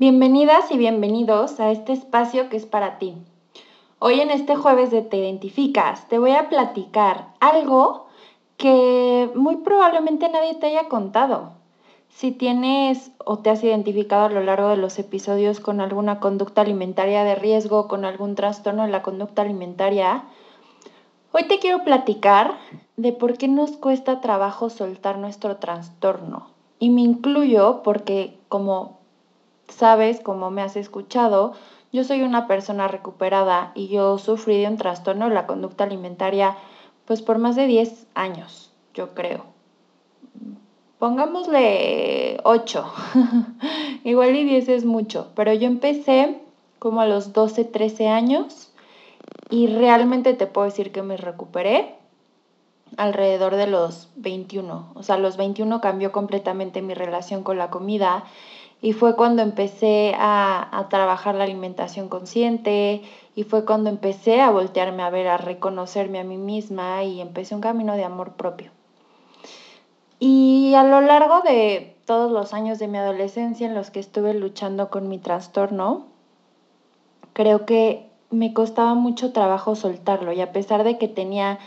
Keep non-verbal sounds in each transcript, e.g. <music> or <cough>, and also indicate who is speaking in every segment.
Speaker 1: Bienvenidas y bienvenidos a este espacio que es para ti. Hoy en este jueves de Te Identificas te voy a platicar algo que muy probablemente nadie te haya contado. Si tienes o te has identificado a lo largo de los episodios con alguna conducta alimentaria de riesgo, con algún trastorno de la conducta alimentaria, hoy te quiero platicar de por qué nos cuesta trabajo soltar nuestro trastorno. Y me incluyo porque como sabes, como me has escuchado, yo soy una persona recuperada y yo sufrí de un trastorno de la conducta alimentaria pues por más de 10 años, yo creo. Pongámosle 8. <laughs> Igual y 10 es mucho, pero yo empecé como a los 12, 13 años y realmente te puedo decir que me recuperé alrededor de los 21. O sea, los 21 cambió completamente mi relación con la comida y fue cuando empecé a, trabajar la alimentación consciente y fue cuando empecé a voltearme a ver, a reconocerme a mí misma y empecé un camino de amor propio. Y a lo largo de todos los años de mi adolescencia en los que estuve luchando con mi trastorno, creo que me costaba mucho trabajo soltarlo y a pesar de que tenía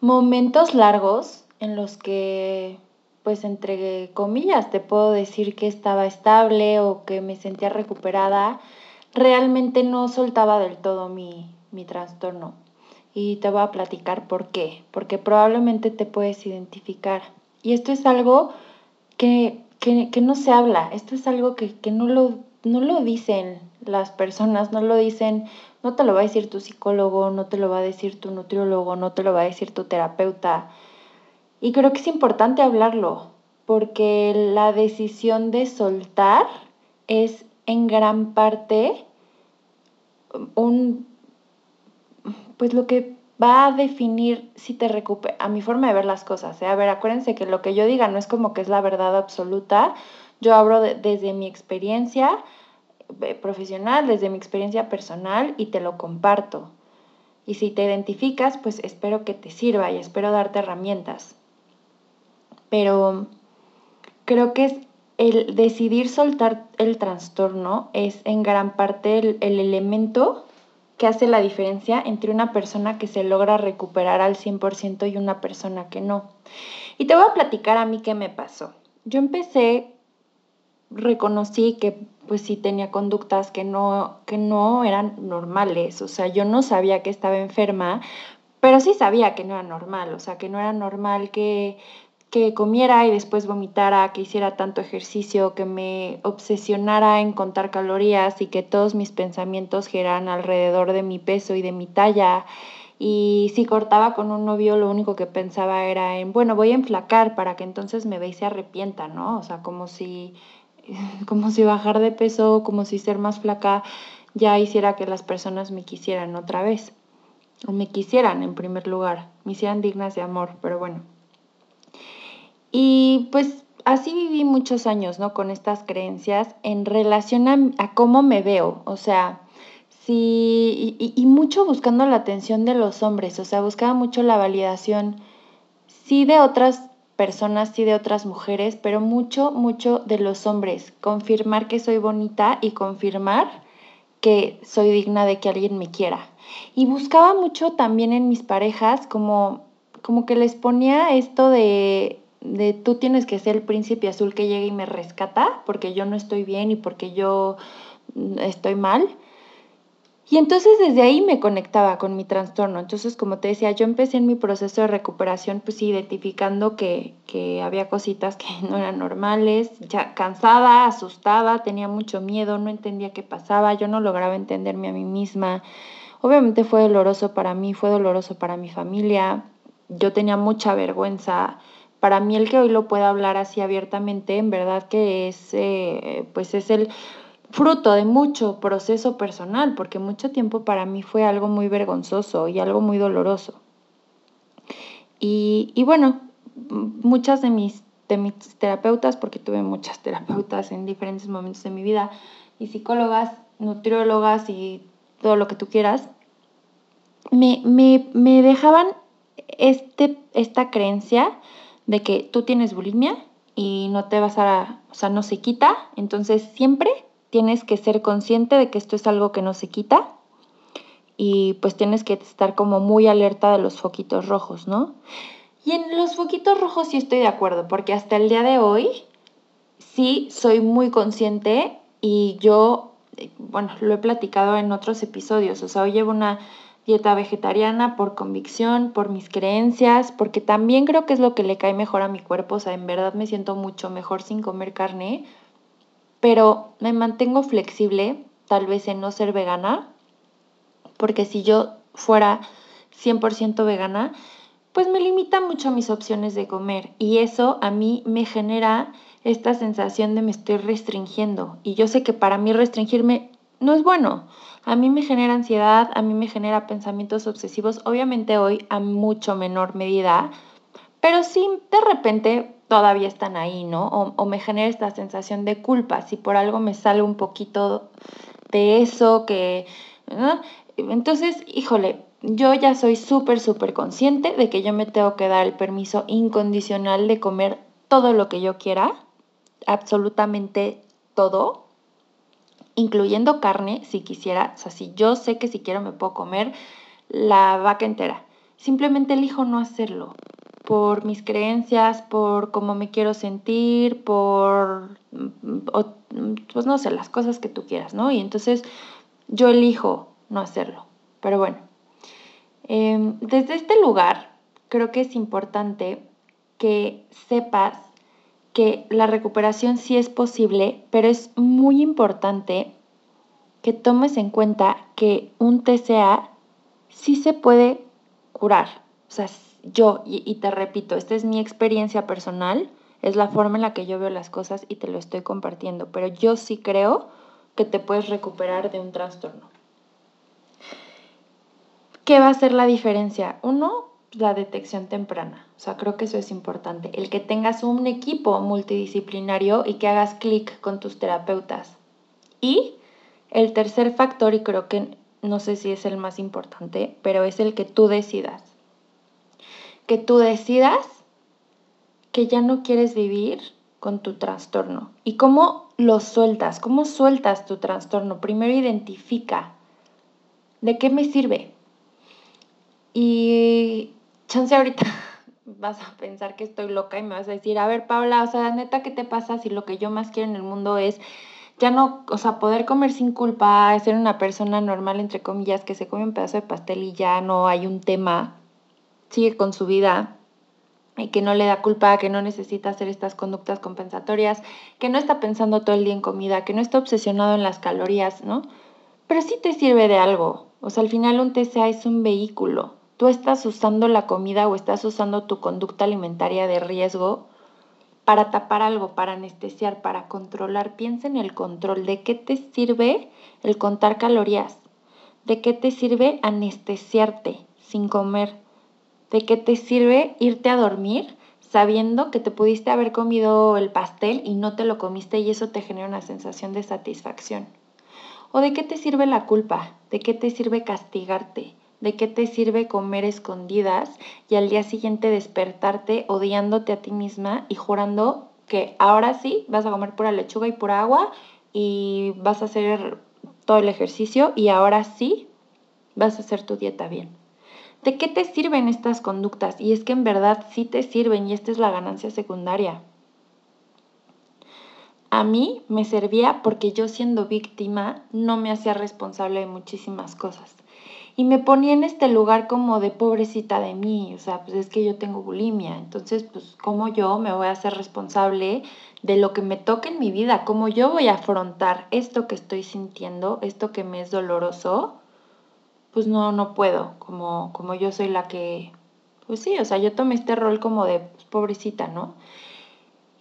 Speaker 1: momentos largos en los que pues entre comillas te puedo decir que estaba estable o que me sentía recuperada, realmente no soltaba del todo mi, trastorno. Y te voy a platicar por qué, porque probablemente te puedes identificar. Y esto es algo que, no se habla, esto es algo que, no, lo, no lo dicen las personas, no lo dicen, no te lo va a decir tu psicólogo, no te lo va a decir tu nutriólogo, no te lo va a decir tu terapeuta y creo que es importante hablarlo, porque la decisión de soltar es en gran parte un, pues lo que va a definir si te recuperas, a mi forma de ver las cosas. ¿eh? A ver, acuérdense que lo que yo diga no es como que es la verdad absoluta. Yo hablo desde mi experiencia eh, profesional, desde mi experiencia personal y te lo comparto. Y si te identificas, pues espero que te sirva y espero darte herramientas pero creo que es el decidir soltar el trastorno es en gran parte el, elemento que hace la diferencia entre una persona que se logra recuperar al 100% y una persona que no. Y te voy a platicar a mí qué me pasó. Yo empecé, reconocí que pues sí tenía conductas que no, que no eran normales, o sea, yo no sabía que estaba enferma, pero sí sabía que no era normal, o sea, que no era normal que que comiera y después vomitara, que hiciera tanto ejercicio, que me obsesionara en contar calorías y que todos mis pensamientos giraran alrededor de mi peso y de mi talla. Y si cortaba con un novio, lo único que pensaba era en, bueno, voy a enflacar para que entonces me ve y se arrepienta, ¿no? O sea, como si, <laughs> como si bajar de peso, como si ser más flaca ya hiciera que las personas me quisieran otra vez. O me quisieran en primer lugar, me hicieran dignas de amor, pero bueno. Y pues así viví muchos años, ¿no? Con estas creencias en relación a, cómo me veo, o sea, sí, y, y, mucho buscando la atención de los hombres, o sea, buscaba mucho la validación, sí de otras personas, sí de otras mujeres, pero mucho, mucho de los hombres, confirmar que soy bonita y confirmar que soy digna de que alguien me quiera. Y buscaba mucho también en mis parejas como, como que les ponía esto de de tú tienes que ser el príncipe azul que llegue y me rescata porque yo no estoy bien y porque yo mm, estoy mal. Y entonces desde ahí me conectaba con mi trastorno. Entonces, como te decía, yo empecé en mi proceso de recuperación, pues identificando que, que había cositas que <laughs> no eran normales, ya cansada, asustada, tenía mucho miedo, no entendía qué pasaba, yo no lograba entenderme a mí misma. Obviamente fue doloroso para mí, fue doloroso para mi familia, yo tenía mucha vergüenza. Para mí el que hoy lo pueda hablar así abiertamente, en verdad que es, eh, pues es el fruto de mucho proceso personal, porque mucho tiempo para mí fue algo muy vergonzoso y algo muy doloroso. Y, bueno, muchas de mis, de mis terapeutas, porque tuve muchas terapeutas en diferentes momentos de mi vida, y psicólogas, nutriólogas y todo lo que tú quieras, me, me, me dejaban este, esta creencia de que tú tienes bulimia y no te vas a, o sea, no se quita, entonces siempre tienes que ser consciente de que esto es algo que no se quita y pues tienes que estar como muy alerta de los foquitos rojos, ¿no? Y en los foquitos rojos sí estoy de acuerdo, porque hasta el día de hoy sí soy muy consciente y yo, eh, bueno, lo he platicado en otros episodios, o sea, hoy llevo una dieta vegetariana por convicción, por mis creencias, porque también creo que es lo que le cae mejor a mi cuerpo, o sea, en verdad me siento mucho mejor sin comer carne, pero me mantengo flexible, tal vez en no ser vegana, porque si yo fuera 100% vegana, pues me limita mucho mis opciones de comer y eso a mí me genera esta sensación de me estoy restringiendo y yo sé que para mí restringirme no es bueno. A mí me genera ansiedad, a mí me genera pensamientos obsesivos, obviamente hoy a mucho menor medida, pero sí de repente todavía están ahí, ¿no? O, me genera esta sensación de culpa, si por algo me sale un poquito de eso, que... Entonces, híjole, yo ya soy súper, súper consciente de que yo me tengo que dar el permiso incondicional de comer todo lo que yo quiera, absolutamente todo, incluyendo carne, si quisiera. O sea, si yo sé que si quiero me puedo comer la vaca entera. Simplemente elijo no hacerlo por mis creencias, por cómo me quiero sentir, por, pues no sé, las cosas que tú quieras, ¿no? Y entonces yo elijo no hacerlo. Pero bueno, em, desde este lugar creo que es importante que sepas que la recuperación sí es posible, pero es muy importante que tomes en cuenta que un TCA sí se puede curar. O sea, yo, y, te repito, esta es mi experiencia personal, es la forma en la que yo veo las cosas y te lo estoy compartiendo, pero yo sí creo que te puedes recuperar de un trastorno. ¿Qué va a ser la diferencia? Uno, la detección temprana. O sea, creo que eso es importante. El que tengas un equipo multidisciplinario y que hagas clic con tus terapeutas. Y el tercer factor, y creo que no sé si es el más importante, pero es el que tú decidas. Que tú decidas que ya no quieres vivir con tu trastorno. ¿Y cómo lo sueltas? ¿Cómo sueltas tu trastorno? Primero identifica de qué me sirve. Y chance ahorita <laughs> vas a pensar que estoy loca y me vas a decir, a ver, Paula, o sea, neta, ¿qué te pasa si lo que yo más quiero en el mundo es ya no, o sea, poder comer sin culpa, ser una persona normal, entre comillas, que se come un pedazo de pastel y ya no hay un tema, sigue con su vida y que no le da culpa, que no necesita hacer estas conductas compensatorias, que no está pensando todo el día en comida, que no está obsesionado en las calorías, ¿no? Pero sí te sirve de algo. O sea, al final un TCA es un vehículo tú estás usando la comida o estás usando tu conducta alimentaria de riesgo para tapar algo, para anestesiar, para controlar. Piensa en el control. ¿De qué te sirve el contar calorías? ¿De qué te sirve anestesiarte sin comer? ¿De qué te sirve irte a dormir sabiendo que te pudiste haber comido el pastel y no te lo comiste y eso te genera una sensación de satisfacción? ¿O de qué te sirve la culpa? ¿De qué te sirve castigarte? ¿De qué te sirve comer escondidas y al día siguiente despertarte odiándote a ti misma y jurando que ahora sí vas a comer pura lechuga y pura agua y vas a hacer todo el ejercicio y ahora sí vas a hacer tu dieta bien? ¿De qué te sirven estas conductas? Y es que en verdad sí te sirven y esta es la ganancia secundaria. A mí me servía porque yo siendo víctima no me hacía responsable de muchísimas cosas. Y me ponía en este lugar como de pobrecita de mí, o sea, pues es que yo tengo bulimia, entonces, pues, ¿cómo yo me voy a hacer responsable de lo que me toca en mi vida? ¿Cómo yo voy a afrontar esto que estoy sintiendo, esto que me es doloroso? Pues no, no puedo, como, como yo soy la que, pues sí, o sea, yo tomé este rol como de pues, pobrecita, ¿no?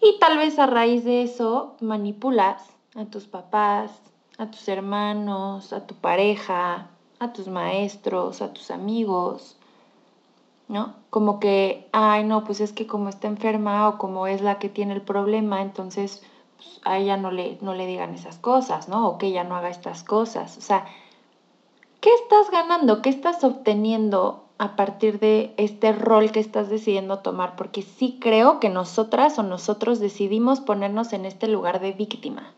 Speaker 1: Y tal vez a raíz de eso manipulas a tus papás, a tus hermanos, a tu pareja, a tus maestros, a tus amigos, ¿no? Como que, ay, no, pues es que como está enferma o como es la que tiene el problema, entonces pues, a ella no le, no le digan esas cosas, ¿no? O que ella no haga estas cosas. O sea, ¿qué estás ganando? ¿Qué estás obteniendo a partir de este rol que estás decidiendo tomar? Porque sí creo que nosotras o nosotros decidimos ponernos en este lugar de víctima.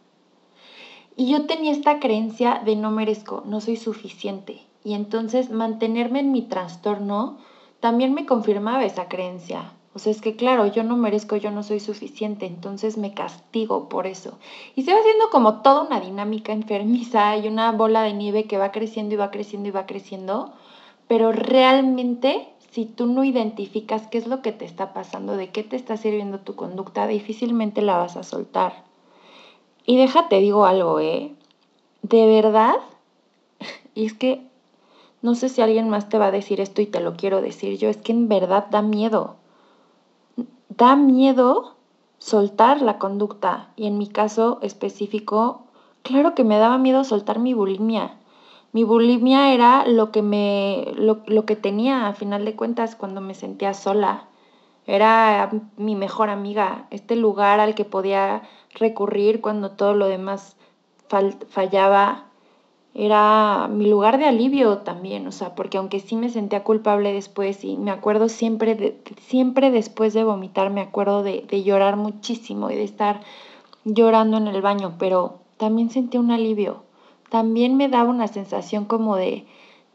Speaker 1: Y yo tenía esta creencia de no merezco, no soy suficiente. Y entonces mantenerme en mi trastorno también me confirmaba esa creencia. O sea, es que claro, yo no merezco, yo no soy suficiente, entonces me castigo por eso. Y se va haciendo como toda una dinámica enfermiza y una bola de nieve que va creciendo y va creciendo y va creciendo, pero realmente si tú no identificas qué es lo que te está pasando, de qué te está sirviendo tu conducta, difícilmente la vas a soltar. Y déjate, digo algo, ¿eh? De verdad, <laughs> y es que no sé si alguien más te va a decir esto y te lo quiero decir yo, es que en verdad da miedo. Da miedo soltar la conducta. Y en mi caso específico, claro que me daba miedo soltar mi bulimia. Mi bulimia era lo que me lo, lo que tenía a final de cuentas cuando me sentía sola. Era mi mejor amiga, este lugar al que podía recurrir cuando todo lo demás fallaba. Era mi lugar de alivio también, o sea, porque aunque sí me sentía culpable después y me acuerdo siempre, de, siempre después de vomitar, me acuerdo de, de llorar muchísimo y de estar llorando en el baño, pero también sentía un alivio. También me daba una sensación como de,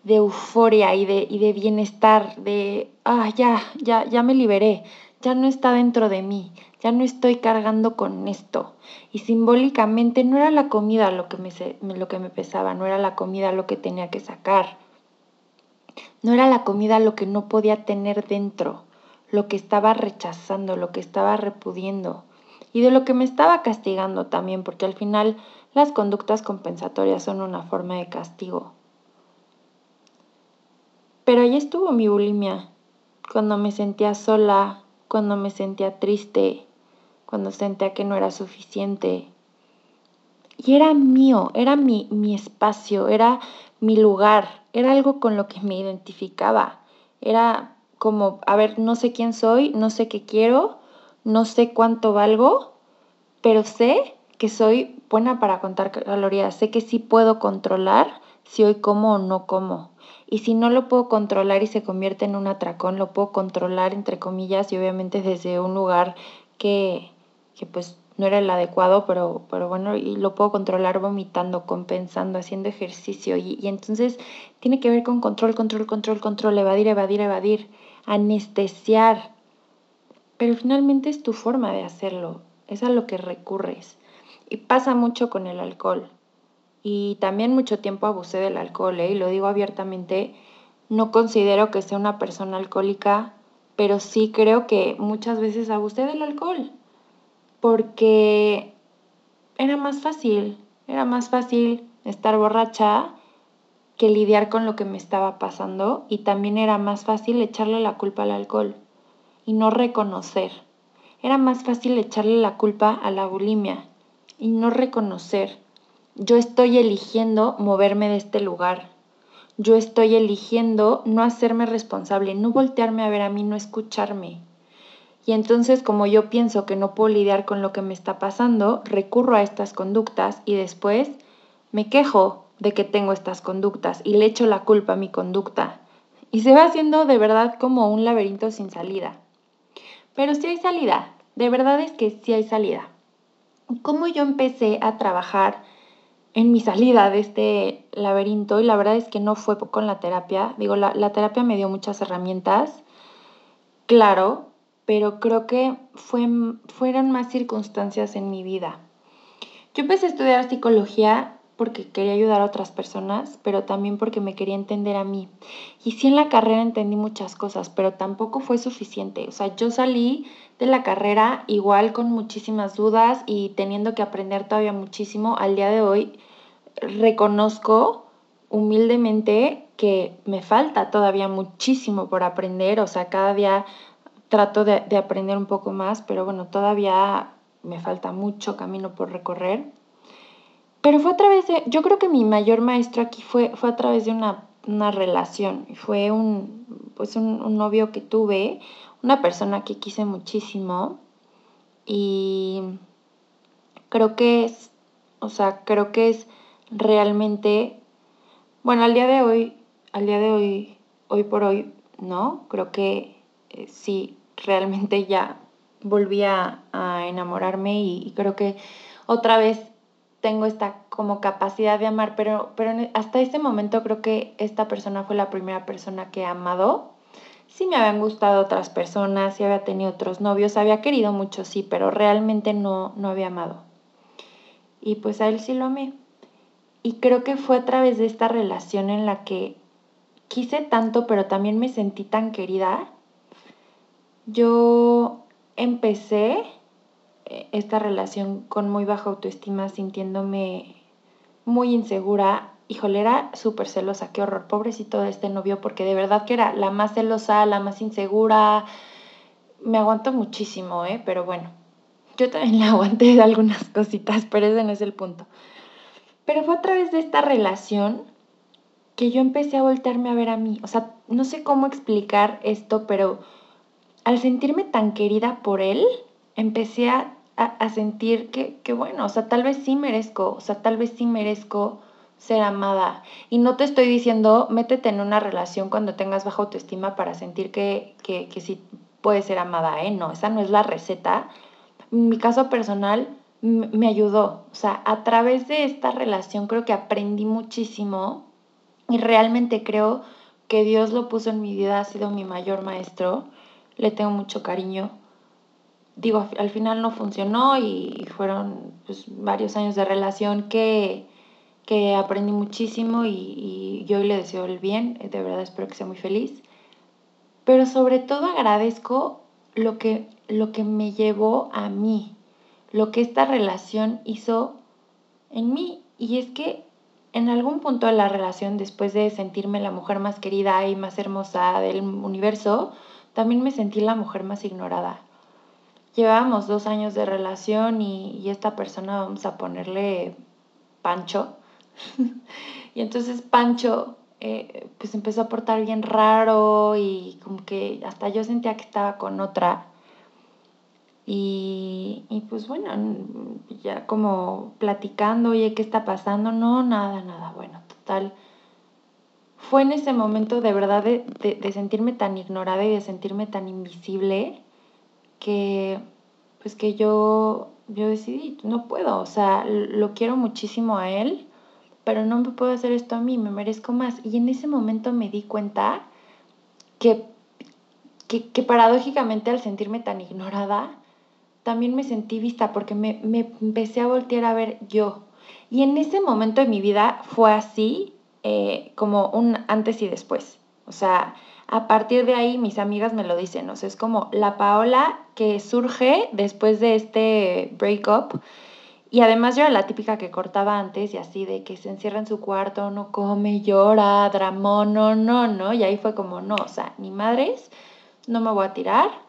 Speaker 1: de euforia y de, y de bienestar, de, ah, ya, ya, ya me liberé, ya no está dentro de mí, ya no estoy cargando con esto. Y simbólicamente no era la comida lo que me, lo que me pesaba, no era la comida lo que tenía que sacar, no era la comida lo que no podía tener dentro, lo que estaba rechazando, lo que estaba repudiendo y de lo que me estaba castigando también, porque al final las conductas compensatorias son una forma de castigo. Pero ahí estuvo mi bulimia, cuando me sentía sola, cuando me sentía triste, cuando sentía que no era suficiente. Y era mío, era mi, mi espacio, era mi lugar, era algo con lo que me identificaba. Era como, a ver, no sé quién soy, no sé qué quiero, no sé cuánto valgo, pero sé que soy buena para contar calorías, sé que sí puedo controlar si hoy como o no como. Y si no lo puedo controlar y se convierte en un atracón, lo puedo controlar entre comillas y obviamente desde un lugar que, que pues no era el adecuado, pero, pero bueno, y lo puedo controlar vomitando, compensando, haciendo ejercicio. Y, y entonces tiene que ver con control, control, control, control, evadir, evadir, evadir, anestesiar. Pero finalmente es tu forma de hacerlo, es a lo que recurres. Y pasa mucho con el alcohol y también mucho tiempo abusé del alcohol, ¿eh? y lo digo abiertamente, no considero que sea una persona alcohólica, pero sí creo que muchas veces abusé del alcohol, porque era más fácil, era más fácil estar borracha que lidiar con lo que me estaba pasando y también era más fácil echarle la culpa al alcohol y no reconocer. Era más fácil echarle la culpa a la bulimia y no reconocer yo estoy eligiendo moverme de este lugar. Yo estoy eligiendo no hacerme responsable, no voltearme a ver a mí, no escucharme. Y entonces como yo pienso que no puedo lidiar con lo que me está pasando, recurro a estas conductas y después me quejo de que tengo estas conductas y le echo la culpa a mi conducta. Y se va haciendo de verdad como un laberinto sin salida. Pero sí hay salida, de verdad es que sí hay salida. ¿Cómo yo empecé a trabajar en mi salida de este laberinto y la verdad es que no fue con la terapia. Digo, la, terapia me dio muchas herramientas, claro, pero creo que fue, fueron más circunstancias en mi vida. Yo empecé a estudiar psicología porque quería ayudar a otras personas, pero también porque me quería entender a mí. Y sí en la carrera entendí muchas cosas, pero tampoco fue suficiente. O sea, yo salí de la carrera igual con muchísimas dudas y teniendo que aprender todavía muchísimo. Al día de hoy reconozco humildemente que me falta todavía muchísimo por aprender, o sea, cada día trato de, de aprender un poco más, pero bueno, todavía me falta mucho camino por recorrer. Pero fue a través de, yo creo que mi mayor maestro aquí fue, fue a través de una, una relación, fue un, pues un, un, novio que tuve, una persona que quise muchísimo y creo que es, o sea, creo que es realmente, bueno, al día de hoy, al día de hoy, hoy por hoy, ¿no? Creo que eh, sí, realmente ya volví a, enamorarme y, creo que otra vez tengo esta como capacidad de amar, pero, pero hasta ese momento creo que esta persona fue la primera persona que he amado. Sí me habían gustado otras personas, sí había tenido otros novios, había querido mucho, sí, pero realmente no, no había amado. Y pues a él sí lo amé. Y creo que fue a través de esta relación en la que quise tanto, pero también me sentí tan querida. Yo empecé eh, esta relación con muy baja autoestima, sintiéndome muy insegura. Híjole, era súper celosa, qué horror, pobrecito de este novio, porque de verdad que era la más celosa, la más insegura. Me aguanto muchísimo, ¿eh? Pero bueno, yo también <laughs> la aguanté de algunas cositas, pero ese no es el punto. Pero fue a través de esta relación que yo empecé a voltearme a ver a mí. O sea, no sé cómo explicar esto, pero al sentirme tan querida por él, empecé a, sentir que, que, bueno, o sea, tal vez sí merezco, o sea, tal vez sí merezco ser amada. Y no te estoy diciendo, métete en una relación cuando tengas baja autoestima para sentir que, que, que sí puedes ser amada, ¿eh? No, esa no es la receta. En mi caso personal me ayudó, o sea, a través de esta relación creo que aprendí muchísimo y realmente creo que Dios lo puso en mi vida, ha sido mi mayor maestro le tengo mucho cariño. Digo, al final no funcionó y fueron pues, varios años de relación que, que aprendí muchísimo y, y, yo le deseo el bien, de verdad espero que sea muy feliz. Pero sobre todo agradezco lo que, lo que me llevó a mí, lo que esta relación hizo en mí. Y es que en algún punto de la relación, después de sentirme la mujer más querida y más hermosa del universo, también me sentí la mujer más ignorada. Llevábamos dos años de relación y, esta persona, vamos a ponerle Pancho. <laughs> y entonces Pancho eh, pues empezó a portar bien raro y como que hasta yo sentía que estaba con otra. Y, y, pues bueno, ya como platicando, oye, ¿qué está pasando? No, nada, nada. Bueno, total fue en ese momento de verdad de, sentirme tan ignorada y de sentirme tan invisible que pues que yo, yo decidí, no puedo, o sea, lo quiero muchísimo a él, pero no me puedo hacer esto a mí, me merezco más. Y en ese momento me di cuenta que, que, que paradójicamente al sentirme tan ignorada, también me sentí vista porque me, me empecé a voltear a ver yo. Y en ese momento de mi vida fue así eh, como un antes y después. O sea, a partir de ahí mis amigas me lo dicen, o sea, es como la Paola que surge después de este breakup. Y además yo era la típica que cortaba antes y así de que se encierra en su cuarto, no come, llora, dramón, no, no, no. Y ahí fue como, no, o sea, ni madres, no me voy a tirar.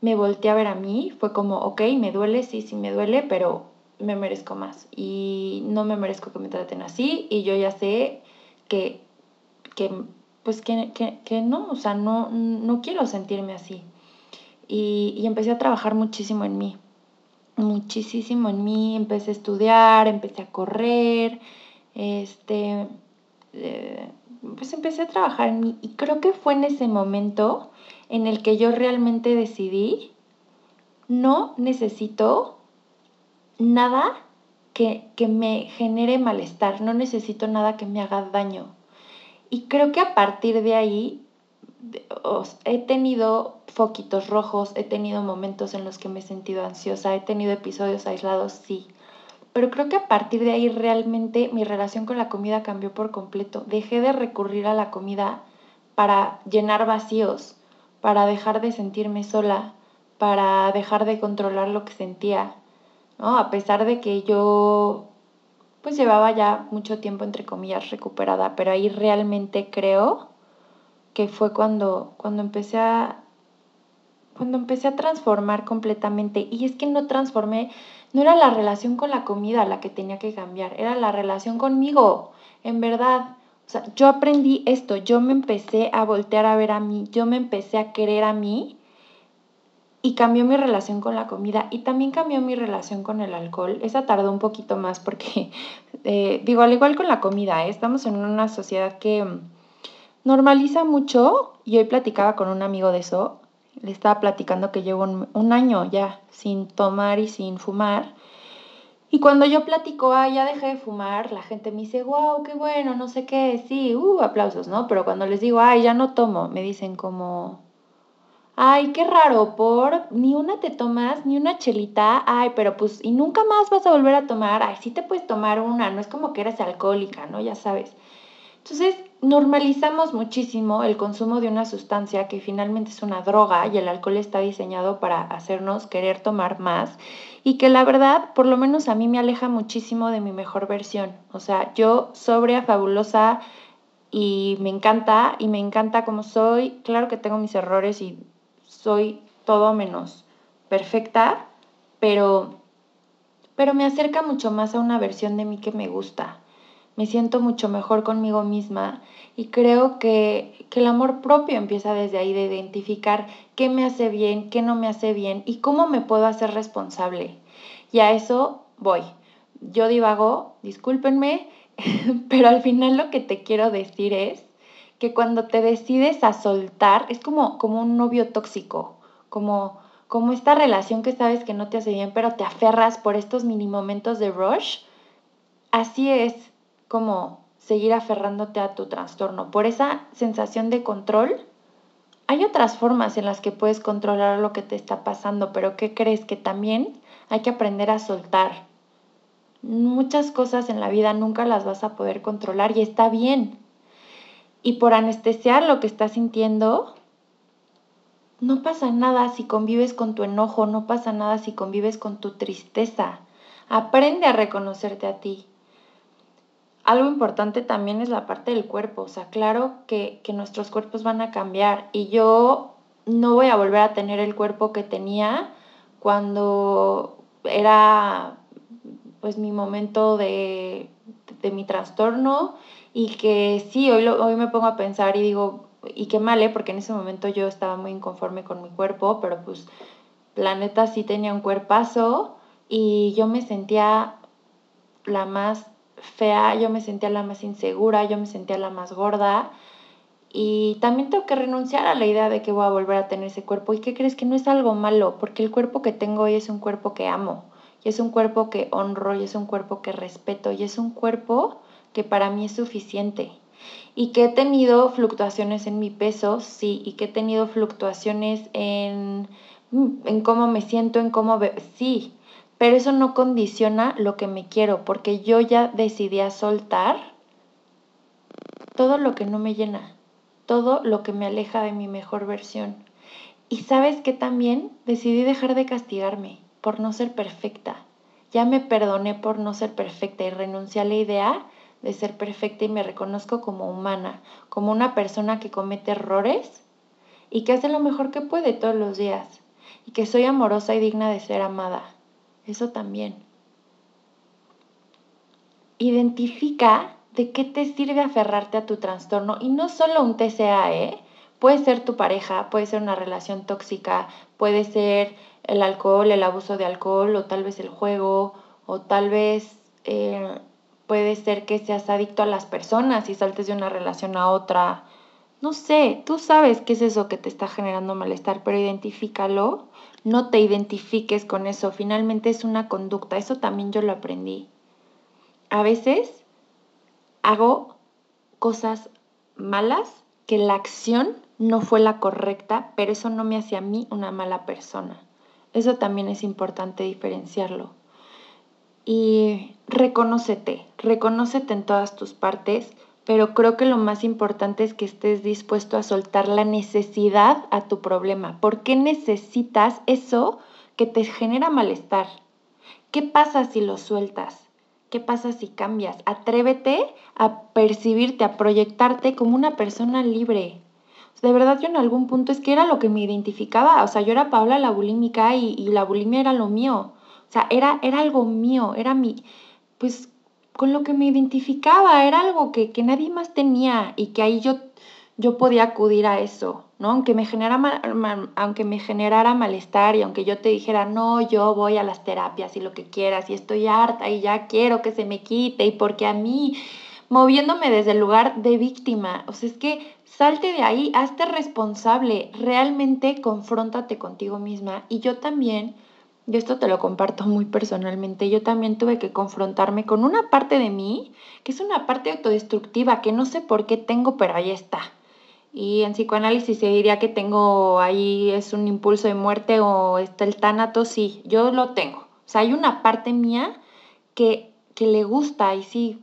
Speaker 1: Me volteé a ver a mí, fue como, ok, me duele, sí, sí me duele, pero me merezco más. Y no me merezco que me traten así. Y yo ya sé que, que pues que, que, que, no, o sea, no, no quiero sentirme así. Y, y, empecé a trabajar muchísimo en mí, muchísimo en mí, empecé a estudiar, empecé a correr, este, eh, pues empecé a trabajar en mí y creo que fue en ese momento en el que yo realmente decidí, no necesito nada que, me genere malestar, no necesito nada que me haga daño. Y creo que a partir de ahí he tenido foquitos rojos, he tenido momentos en los que me he sentido ansiosa, he tenido episodios aislados, sí. Pero creo que a partir de ahí realmente mi relación con la comida cambió por completo. Dejé de recurrir a la comida para llenar vacíos, para dejar de sentirme sola, para dejar de controlar lo que sentía. ¿no? A pesar de que yo pues llevaba ya mucho tiempo, entre comillas, recuperada, pero ahí realmente creo que fue cuando, cuando empecé a cuando empecé a transformar completamente. Y es que no transformé, no era la relación con la comida la que tenía que cambiar, era la relación conmigo, en verdad. O sea, yo aprendí esto, yo me empecé a voltear a ver a mí, yo me empecé a querer a mí y cambió mi relación con la comida y también cambió mi relación con el alcohol. Esa tardó un poquito más porque, <laughs> eh, digo, al igual con la comida, ¿eh? estamos en una sociedad que mm, normaliza mucho y hoy platicaba con un amigo de eso. Le estaba platicando que llevo un, año ya sin tomar y sin fumar. Y cuando yo platico, ah, ya dejé de fumar, la gente me dice, wow, qué bueno, no sé qué, sí, uh, aplausos, ¿no? Pero cuando les digo, ay, ya no tomo, me dicen como, ay, qué raro, por ni una te tomas, ni una chelita, ay, pero pues, y nunca más vas a volver a tomar, ay, sí te puedes tomar una, no es como que eres alcohólica, ¿no? Ya sabes. Entonces, normalizamos muchísimo el consumo de una sustancia que finalmente es una droga y el alcohol está diseñado para hacernos querer tomar más y que la verdad, por lo menos a mí me aleja muchísimo de mi mejor versión. O sea, yo sobria, fabulosa y me encanta y me encanta como soy. Claro que tengo mis errores y soy todo menos perfecta, pero, pero me acerca mucho más a una versión de mí que me gusta. Me siento mucho mejor conmigo misma y creo que, que el amor propio empieza desde ahí, de identificar qué me hace bien, qué no me hace bien y cómo me puedo hacer responsable. Y a eso voy. Yo divago, discúlpenme, <laughs> pero al final lo que te quiero decir es que cuando te decides a soltar, es como, como un novio tóxico, como, como esta relación que sabes que no te hace bien, pero te aferras por estos mini momentos de rush. Así es como seguir aferrándote a tu trastorno, por esa sensación de control. Hay otras formas en las que puedes controlar lo que te está pasando, pero ¿qué crees? Que también hay que aprender a soltar. Muchas cosas en la vida nunca las vas a poder controlar y está bien y por anestesiar lo que estás sintiendo, no pasa nada si convives con tu enojo, no pasa nada si convives con tu tristeza. Aprende a reconocerte a ti. Algo importante también es la parte del cuerpo. O sea, claro que, que nuestros cuerpos van a cambiar y yo no voy a volver a tener el cuerpo que tenía cuando era pues mi momento de, de mi trastorno y que sí, hoy, hoy me pongo a pensar y digo, y qué mal, ¿eh? porque en ese momento yo estaba muy inconforme con mi cuerpo, pero pues la neta sí tenía un cuerpazo y yo me sentía la más fea, yo me sentía la más insegura, yo me sentía la más gorda. Y también tengo que renunciar a la idea de que voy a volver a tener ese cuerpo. ¿Y qué crees? Que no es algo malo, porque el cuerpo que tengo hoy es un cuerpo que amo, y es un cuerpo que honro, y es un cuerpo que respeto, y es un cuerpo que para mí es suficiente. Y que he tenido fluctuaciones en mi peso, sí, y que he tenido fluctuaciones en, en cómo me siento, en cómo sí, pero eso no condiciona lo que me quiero, porque yo ya decidí a soltar todo lo que no me llena, todo lo que me aleja de mi mejor versión. Y sabes que también decidí dejar de castigarme por no ser perfecta. Ya me perdoné por no ser perfecta y renuncié a la idea de ser perfecta y me reconozco como humana, como una persona que comete errores y que hace lo mejor que puede todos los días y que soy amorosa y digna de ser amada. Eso también. Identifica de qué te sirve aferrarte a tu trastorno y no solo un TCA, ¿eh? Puede ser tu pareja, puede ser una relación tóxica, puede ser el alcohol, el abuso de alcohol o tal vez el juego o tal vez eh, puede ser que seas adicto a las personas y saltes de una relación a otra. No sé, tú sabes qué es eso que te está generando malestar, pero identifícalo, no te identifiques con eso, finalmente es una conducta, eso también yo lo aprendí. A veces hago cosas malas que la acción no fue la correcta, pero eso no me hace a mí una mala persona. Eso también es importante diferenciarlo y reconócete, reconócete en todas tus partes, pero creo que lo más importante es que estés dispuesto a soltar la necesidad a tu problema. ¿Por qué necesitas eso que te genera malestar? ¿Qué pasa si lo sueltas? ¿Qué pasa si cambias? Atrévete a percibirte, a proyectarte como una persona libre. De verdad, yo en algún punto es que era lo que me identificaba. O sea, yo era Paula la bulímica y, y la bulimia era lo mío. O sea, era, era algo mío, era mi, pues con lo que me identificaba, era algo que, que nadie más tenía y que ahí yo, yo podía acudir a eso, ¿no? Aunque me, generara, aunque me generara malestar y aunque yo te dijera, no, yo voy a las terapias y lo que quieras y estoy harta y ya quiero que se me quite y porque a mí, moviéndome desde el lugar de víctima, o sea, es que salte de ahí, hazte responsable, realmente confróntate contigo misma y yo también y esto te lo comparto muy personalmente, yo también tuve que confrontarme con una parte de mí, que es una parte autodestructiva, que no sé por qué tengo, pero ahí está. Y en psicoanálisis se diría que tengo ahí es un impulso de muerte o está el tánato, sí, yo lo tengo. O sea, hay una parte mía que, que le gusta y sí,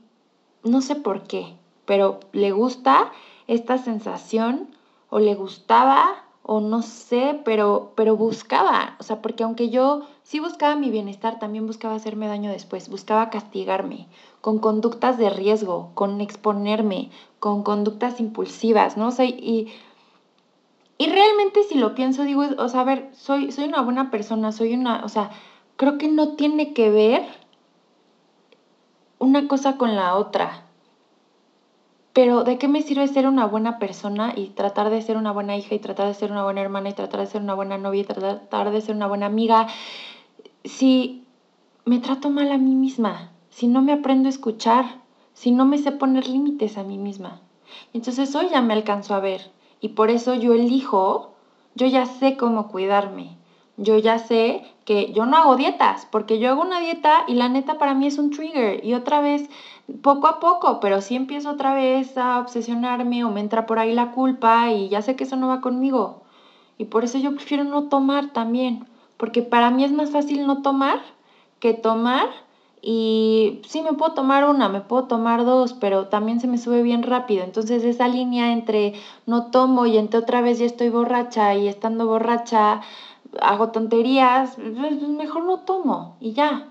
Speaker 1: no sé por qué, pero le gusta esta sensación o le gustaba o no sé, pero, pero buscaba, o sea, porque aunque yo sí buscaba mi bienestar, también buscaba hacerme daño después, buscaba castigarme con conductas de riesgo, con exponerme, con conductas impulsivas, ¿no? O sea, y, y realmente si lo pienso, digo, o sea, a ver, soy, soy una buena persona, soy una, o sea, creo que no tiene que ver una cosa con la otra. Pero ¿de qué me sirve ser una buena persona y tratar de ser una buena hija y tratar de ser una buena hermana y tratar de ser una buena novia y tratar de ser una buena amiga si me trato mal a mí misma? Si no me aprendo a escuchar, si no me sé poner límites a mí misma. Entonces hoy ya me alcanzo a ver y por eso yo elijo, yo ya sé cómo cuidarme. Yo ya sé que yo no hago dietas, porque yo hago una dieta y la neta para mí es un trigger. Y otra vez poco a poco, pero si empiezo otra vez a obsesionarme o me entra por ahí la culpa y ya sé que eso no va conmigo. Y por eso yo prefiero no tomar también, porque para mí es más fácil no tomar que tomar y sí me puedo tomar una, me puedo tomar dos, pero también se me sube bien rápido. Entonces esa línea entre no tomo y entre otra vez ya estoy borracha y estando borracha hago tonterías, pues, mejor no tomo y ya.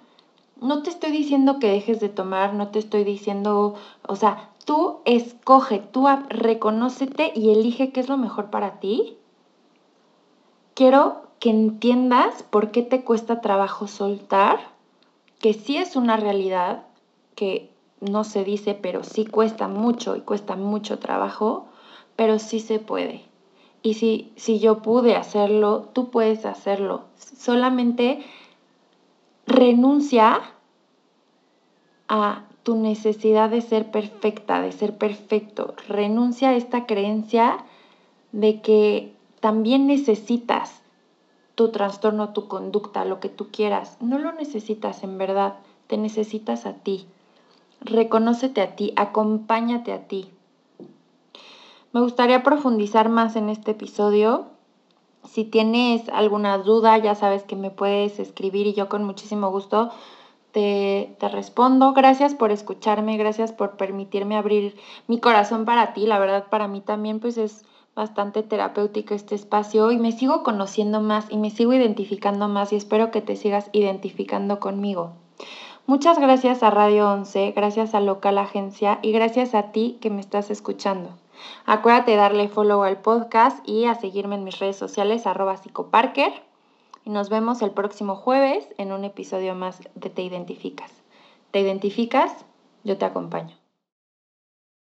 Speaker 1: No te estoy diciendo que dejes de tomar, no te estoy diciendo, o sea, tú escoge, tú reconócete y elige qué es lo mejor para ti. Quiero que entiendas por qué te cuesta trabajo soltar, que sí es una realidad, que no se dice, pero sí cuesta mucho y cuesta mucho trabajo, pero sí se puede. Y si, si yo pude hacerlo, tú puedes hacerlo. Solamente renuncia a tu necesidad de ser perfecta, de ser perfecto. Renuncia a esta creencia de que también necesitas tu trastorno, tu conducta, lo que tú quieras. No lo necesitas en verdad, te necesitas a ti. Reconócete a ti, acompáñate a ti. Me gustaría profundizar más en este episodio. Si tienes alguna duda, ya sabes que me puedes escribir y yo con muchísimo gusto te, respondo. Gracias por escucharme, gracias por permitirme abrir mi corazón para ti. La verdad, para mí también pues es bastante terapéutico este espacio y me sigo conociendo más y me sigo identificando más y espero que te sigas identificando conmigo. Muchas gracias a Radio 11, gracias a Local Agencia y gracias a ti que me estás escuchando. Acuérdate de darle follow al podcast y a seguirme en mis redes sociales arroba psicoparker y nos vemos el próximo jueves en un episodio más de Te Identificas. ¿Te identificas? Yo te acompaño.